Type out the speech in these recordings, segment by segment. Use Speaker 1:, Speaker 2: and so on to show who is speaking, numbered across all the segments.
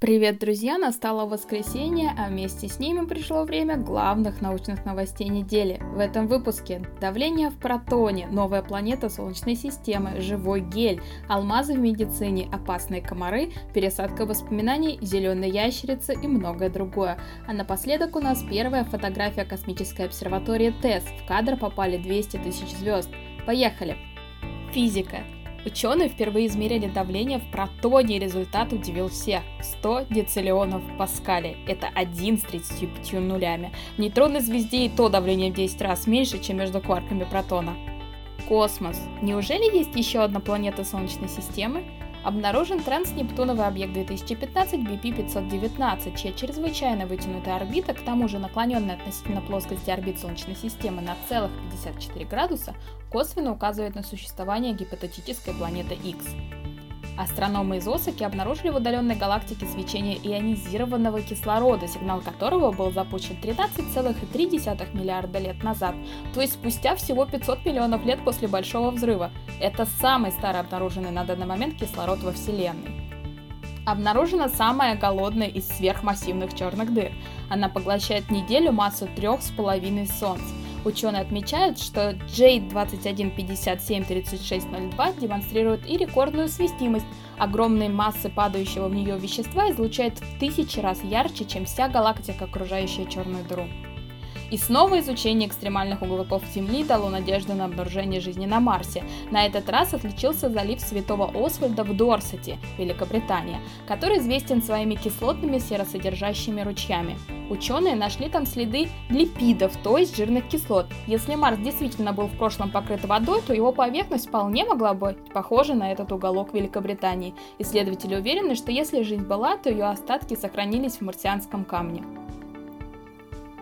Speaker 1: Привет, друзья! Настало воскресенье, а вместе с ними пришло время главных научных новостей недели. В этом выпуске давление в протоне, новая планета Солнечной системы, живой гель, алмазы в медицине, опасные комары, пересадка воспоминаний, зеленые ящерицы и многое другое. А напоследок у нас первая фотография космической обсерватории ТЭС. В кадр попали 200 тысяч звезд. Поехали! Физика. Ученые впервые измерили давление в протоне, и результат удивил всех. 100 дециллионов в паскале. Это 1 с 35 нулями. В нейтронной звезде и то давление в 10 раз меньше, чем между кварками протона. Космос. Неужели есть еще одна планета Солнечной системы? Обнаружен транснептуновый объект 2015 BP-519, чья чрезвычайно вытянутая орбита, к тому же наклоненная относительно плоскости орбит Солнечной системы на целых 54 градуса, косвенно указывает на существование гипотетической планеты X. Астрономы из Осаки обнаружили в удаленной галактике свечение ионизированного кислорода, сигнал которого был запущен 13,3 миллиарда лет назад, то есть спустя всего 500 миллионов лет после Большого взрыва. Это самый старый обнаруженный на данный момент кислород во Вселенной. Обнаружена самая голодная из сверхмассивных черных дыр. Она поглощает неделю массу трех с половиной Солнц. Ученые отмечают, что J21573602 демонстрирует и рекордную свистимость. Огромные массы падающего в нее вещества излучают в тысячи раз ярче, чем вся галактика, окружающая черную дыру. И снова изучение экстремальных уголков Земли дало надежду на обнаружение жизни на Марсе. На этот раз отличился залив Святого Освальда в Дорсете, Великобритания, который известен своими кислотными серосодержащими ручьями. Ученые нашли там следы липидов, то есть жирных кислот. Если Марс действительно был в прошлом покрыт водой, то его поверхность вполне могла быть похожа на этот уголок Великобритании. Исследователи уверены, что если жизнь была, то ее остатки сохранились в марсианском камне.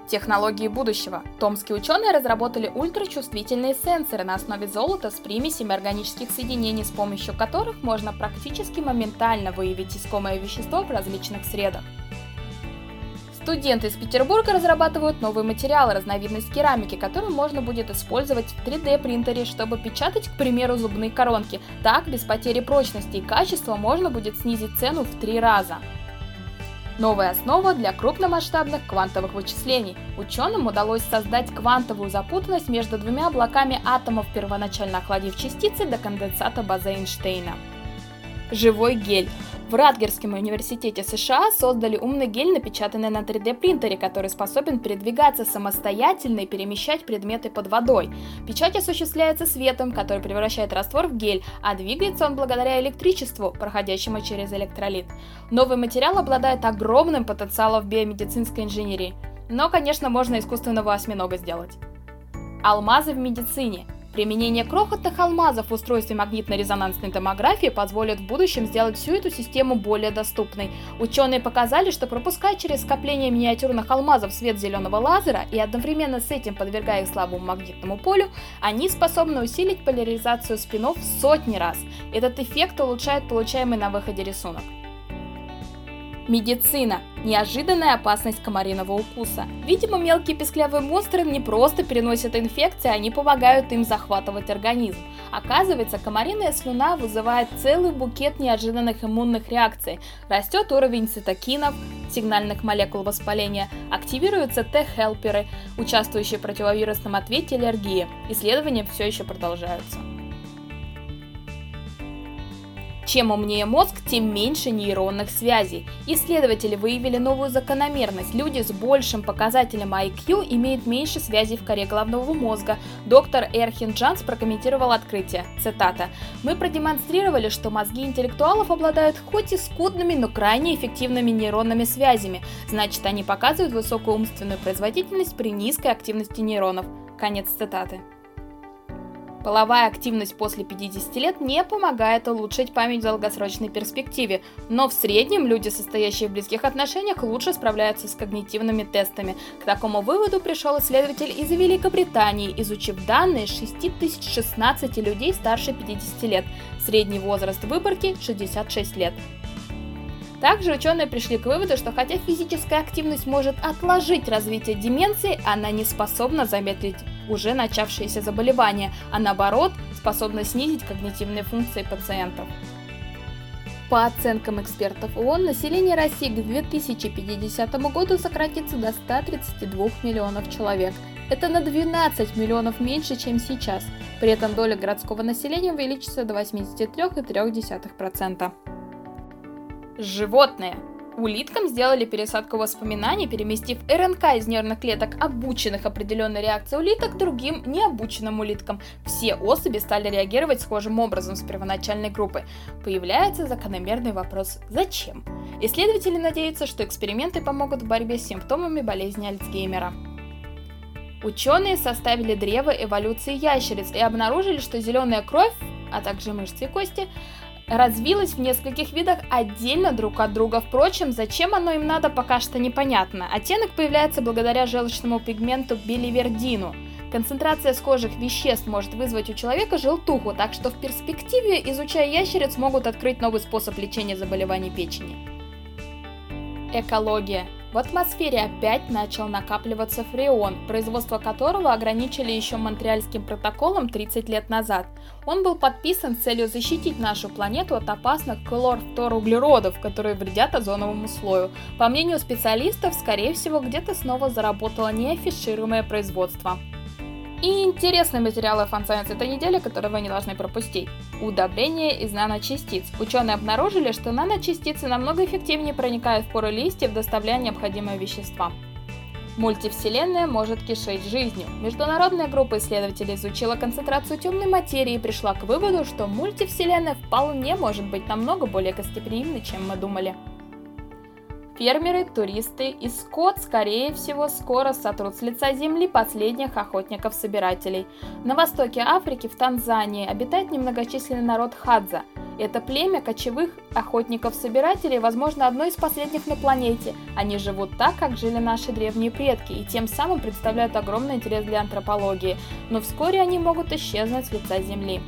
Speaker 1: Технологии будущего. Томские ученые разработали ультрачувствительные сенсоры на основе золота с примесями органических соединений, с помощью которых можно практически моментально выявить искомое вещество в различных средах. Студенты из Петербурга разрабатывают новый материал, разновидность керамики, который можно будет использовать в 3D принтере, чтобы печатать, к примеру, зубные коронки. Так, без потери прочности и качества можно будет снизить цену в три раза. Новая основа для крупномасштабных квантовых вычислений. Ученым удалось создать квантовую запутанность между двумя блоками атомов, первоначально охладив частицы до конденсата базы Эйнштейна. Живой гель. В Радгерском университете США создали умный гель, напечатанный на 3D принтере, который способен передвигаться самостоятельно и перемещать предметы под водой. Печать осуществляется светом, который превращает раствор в гель, а двигается он благодаря электричеству, проходящему через электролит. Новый материал обладает огромным потенциалом в биомедицинской инженерии. Но, конечно, можно искусственного осьминога сделать. Алмазы в медицине – Применение крохотных алмазов в устройстве магнитно-резонансной томографии позволит в будущем сделать всю эту систему более доступной. Ученые показали, что пропуская через скопление миниатюрных алмазов свет зеленого лазера и одновременно с этим подвергая их слабому магнитному полю, они способны усилить поляризацию спинов в сотни раз. Этот эффект улучшает получаемый на выходе рисунок. Медицина. Неожиданная опасность комариного укуса. Видимо, мелкие песклявые монстры не просто переносят инфекции, они помогают им захватывать организм. Оказывается, комариная слюна вызывает целый букет неожиданных иммунных реакций. Растет уровень цитокинов, сигнальных молекул воспаления, активируются Т-хелперы, участвующие в противовирусном ответе аллергии. Исследования все еще продолжаются. Чем умнее мозг, тем меньше нейронных связей. Исследователи выявили новую закономерность. Люди с большим показателем IQ имеют меньше связей в коре головного мозга. Доктор Эрхин Джанс прокомментировал открытие. Цитата. «Мы продемонстрировали, что мозги интеллектуалов обладают хоть и скудными, но крайне эффективными нейронными связями. Значит, они показывают высокую умственную производительность при низкой активности нейронов». Конец цитаты. Половая активность после 50 лет не помогает улучшить память в долгосрочной перспективе, но в среднем люди, состоящие в близких отношениях, лучше справляются с когнитивными тестами. К такому выводу пришел исследователь из Великобритании, изучив данные 6016 людей старше 50 лет. Средний возраст выборки 66 лет. Также ученые пришли к выводу, что хотя физическая активность может отложить развитие деменции, она не способна замедлить уже начавшиеся заболевания, а наоборот способна снизить когнитивные функции пациентов. По оценкам экспертов ООН, население России к 2050 году сократится до 132 миллионов человек. Это на 12 миллионов меньше, чем сейчас. При этом доля городского населения увеличится до 83,3%. Животные. Улиткам сделали пересадку воспоминаний, переместив РНК из нервных клеток, обученных определенной реакцией улиток, другим необученным улиткам. Все особи стали реагировать схожим образом с первоначальной группы. Появляется закономерный вопрос «Зачем?». Исследователи надеются, что эксперименты помогут в борьбе с симптомами болезни Альцгеймера. Ученые составили древо эволюции ящериц и обнаружили, что зеленая кровь, а также мышцы и кости, развилось в нескольких видах отдельно друг от друга. Впрочем, зачем оно им надо, пока что непонятно. Оттенок появляется благодаря желчному пигменту биливердину. Концентрация схожих веществ может вызвать у человека желтуху, так что в перспективе, изучая ящериц, могут открыть новый способ лечения заболеваний печени. Экология. В атмосфере опять начал накапливаться фреон, производство которого ограничили еще Монреальским протоколом 30 лет назад. Он был подписан с целью защитить нашу планету от опасных хлорфторуглеродов, которые вредят озоновому слою. По мнению специалистов, скорее всего, где-то снова заработало неафишируемое производство. И интересные материалы Fun Science этой недели, которые вы не должны пропустить. Удобрение из наночастиц. Ученые обнаружили, что наночастицы намного эффективнее проникают в поры листьев, доставляя необходимые вещества. Мультивселенная может кишеть жизнью. Международная группа исследователей изучила концентрацию темной материи и пришла к выводу, что мультивселенная вполне может быть намного более гостеприимной, чем мы думали. Фермеры, туристы и скот, скорее всего, скоро сотрут с лица земли последних охотников-собирателей. На востоке Африки, в Танзании, обитает немногочисленный народ Хадза. Это племя кочевых охотников-собирателей, возможно, одно из последних на планете. Они живут так, как жили наши древние предки, и тем самым представляют огромный интерес для антропологии, но вскоре они могут исчезнуть с лица Земли.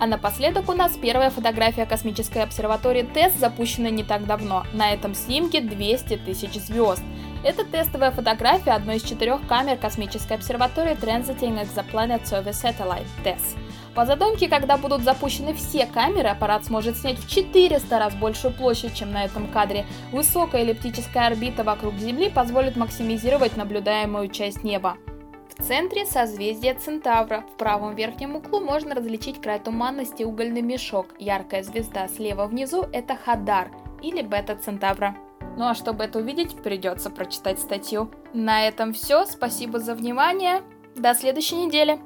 Speaker 1: А напоследок у нас первая фотография космической обсерватории ТЭС, запущенная не так давно. На этом снимке 200 тысяч звезд. Это тестовая фотография одной из четырех камер космической обсерватории Transiting Exoplanet Survey Satellite TESS. По задумке, когда будут запущены все камеры, аппарат сможет снять в 400 раз большую площадь, чем на этом кадре. Высокая эллиптическая орбита вокруг Земли позволит максимизировать наблюдаемую часть неба. В центре созвездия Центавра. В правом верхнем углу можно различить край туманности угольный мешок. Яркая звезда слева внизу – это Хадар или Бета Центавра. Ну а чтобы это увидеть, придется прочитать статью. На этом все. Спасибо за внимание. До следующей недели.